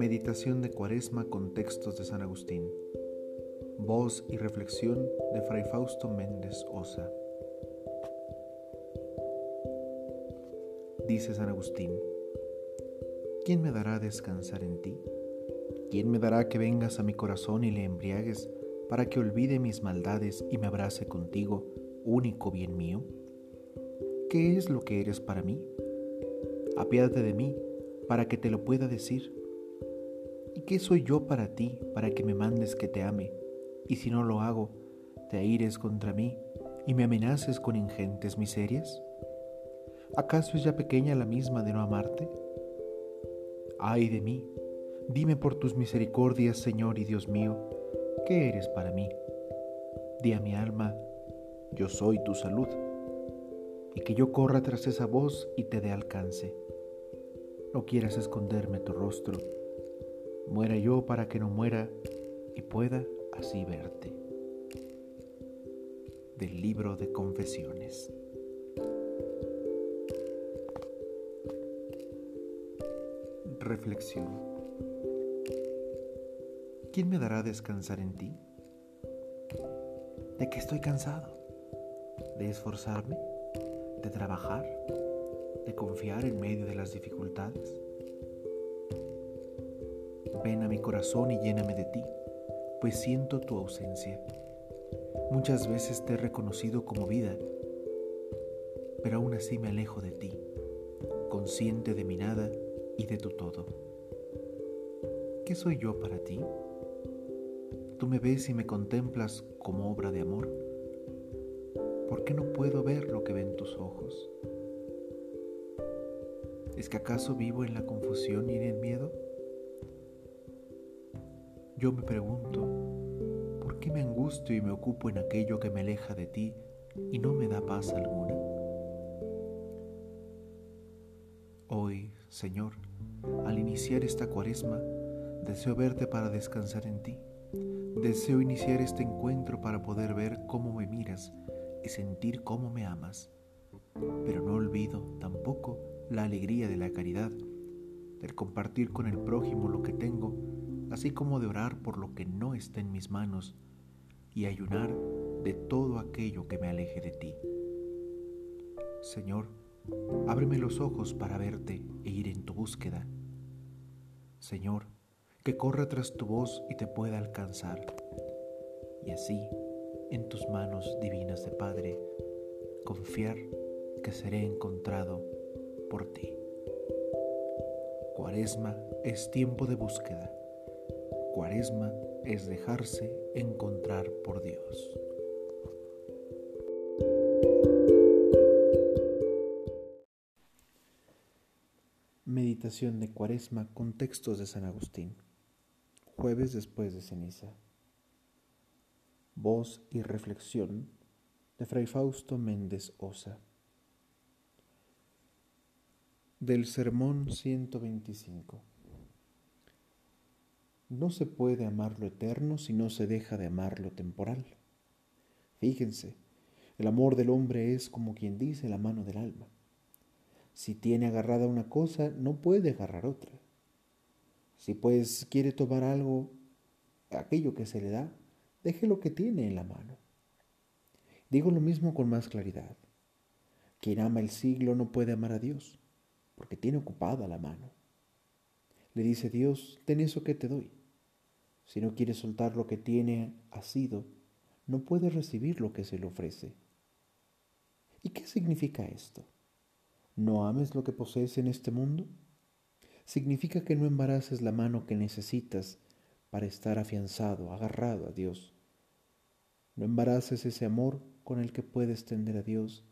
Meditación de Cuaresma con textos de San Agustín. Voz y reflexión de Fray Fausto Méndez Osa. Dice San Agustín, ¿quién me dará descansar en ti? ¿Quién me dará que vengas a mi corazón y le embriagues para que olvide mis maldades y me abrace contigo, único bien mío? ¿Qué es lo que eres para mí? Apiádate de mí para que te lo pueda decir ¿Y qué soy yo para ti, para que me mandes que te ame? Y si no lo hago, te aires contra mí y me amenaces con ingentes miserias? ¿Acaso es ya pequeña la misma de no amarte? Ay de mí, dime por tus misericordias, Señor y Dios mío, ¿qué eres para mí? Di a mi alma, yo soy tu salud, y que yo corra tras esa voz y te dé alcance. No quieras esconderme tu rostro muera yo para que no muera y pueda así verte. Del libro de confesiones. Reflexión. ¿Quién me dará descansar en ti? ¿De qué estoy cansado? ¿De esforzarme? ¿De trabajar? ¿De confiar en medio de las dificultades? Ven a mi corazón y lléname de ti, pues siento tu ausencia. Muchas veces te he reconocido como vida, pero aún así me alejo de ti, consciente de mi nada y de tu todo. ¿Qué soy yo para ti? Tú me ves y me contemplas como obra de amor. ¿Por qué no puedo ver lo que ven tus ojos? ¿Es que acaso vivo en la confusión y en el miedo? Yo me pregunto, ¿por qué me angustio y me ocupo en aquello que me aleja de ti y no me da paz alguna? Hoy, Señor, al iniciar esta cuaresma, deseo verte para descansar en ti. Deseo iniciar este encuentro para poder ver cómo me miras y sentir cómo me amas. Pero no olvido tampoco la alegría de la caridad, del compartir con el prójimo lo que tengo así como de orar por lo que no está en mis manos y ayunar de todo aquello que me aleje de ti. Señor, ábreme los ojos para verte e ir en tu búsqueda. Señor, que corra tras tu voz y te pueda alcanzar. Y así, en tus manos divinas de Padre, confiar que seré encontrado por ti. Cuaresma es tiempo de búsqueda Cuaresma es dejarse encontrar por Dios. Meditación de Cuaresma con textos de San Agustín. Jueves después de ceniza. Voz y reflexión de Fray Fausto Méndez Osa. Del Sermón 125. No se puede amar lo eterno si no se deja de amar lo temporal. Fíjense, el amor del hombre es como quien dice la mano del alma. Si tiene agarrada una cosa, no puede agarrar otra. Si pues quiere tomar algo, aquello que se le da, deje lo que tiene en la mano. Digo lo mismo con más claridad. Quien ama el siglo no puede amar a Dios, porque tiene ocupada la mano. Le dice Dios, ten eso que te doy. Si no quiere soltar lo que tiene asido, no puede recibir lo que se le ofrece. ¿Y qué significa esto? ¿No ames lo que posees en este mundo? Significa que no embaraces la mano que necesitas para estar afianzado, agarrado a Dios. No embaraces ese amor con el que puedes tender a Dios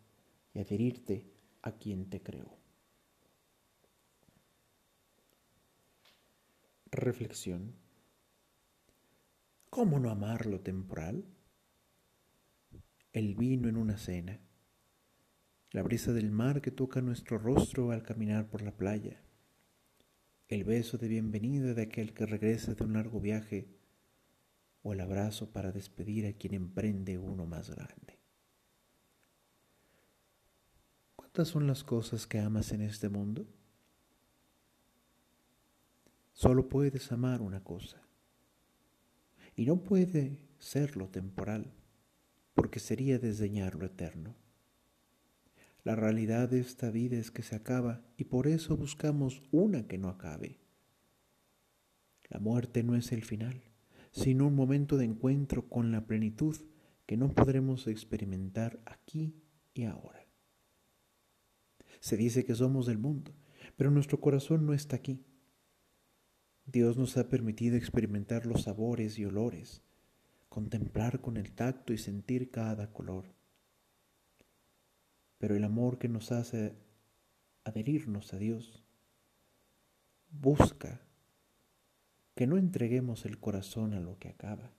y adherirte a quien te creó. Reflexión. ¿Cómo no amar lo temporal? El vino en una cena, la brisa del mar que toca nuestro rostro al caminar por la playa, el beso de bienvenida de aquel que regresa de un largo viaje o el abrazo para despedir a quien emprende uno más grande. ¿Cuántas son las cosas que amas en este mundo? Solo puedes amar una cosa. Y no puede ser lo temporal, porque sería desdeñar lo eterno. La realidad de esta vida es que se acaba y por eso buscamos una que no acabe. La muerte no es el final, sino un momento de encuentro con la plenitud que no podremos experimentar aquí y ahora. Se dice que somos del mundo, pero nuestro corazón no está aquí. Dios nos ha permitido experimentar los sabores y olores, contemplar con el tacto y sentir cada color pero el amor que nos hace adherirnos a Dios busca que no entreguemos el corazón a lo que acaba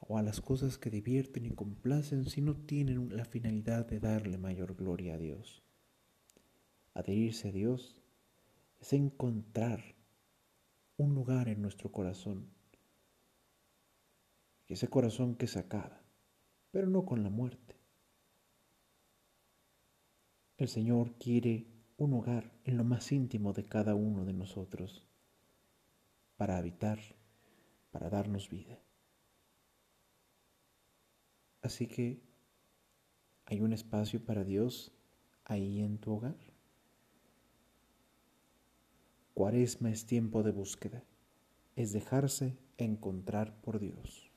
o a las cosas que divierten y complacen si no tienen la finalidad de darle mayor gloria a Dios. Adherirse a Dios es encontrar un lugar en nuestro corazón, ese corazón que se acaba, pero no con la muerte el Señor quiere un hogar en lo más íntimo de cada uno de nosotros para habitar, para darnos vida. Así que hay un espacio para Dios ahí en tu hogar. Cuaresma es tiempo de búsqueda, es dejarse encontrar por Dios.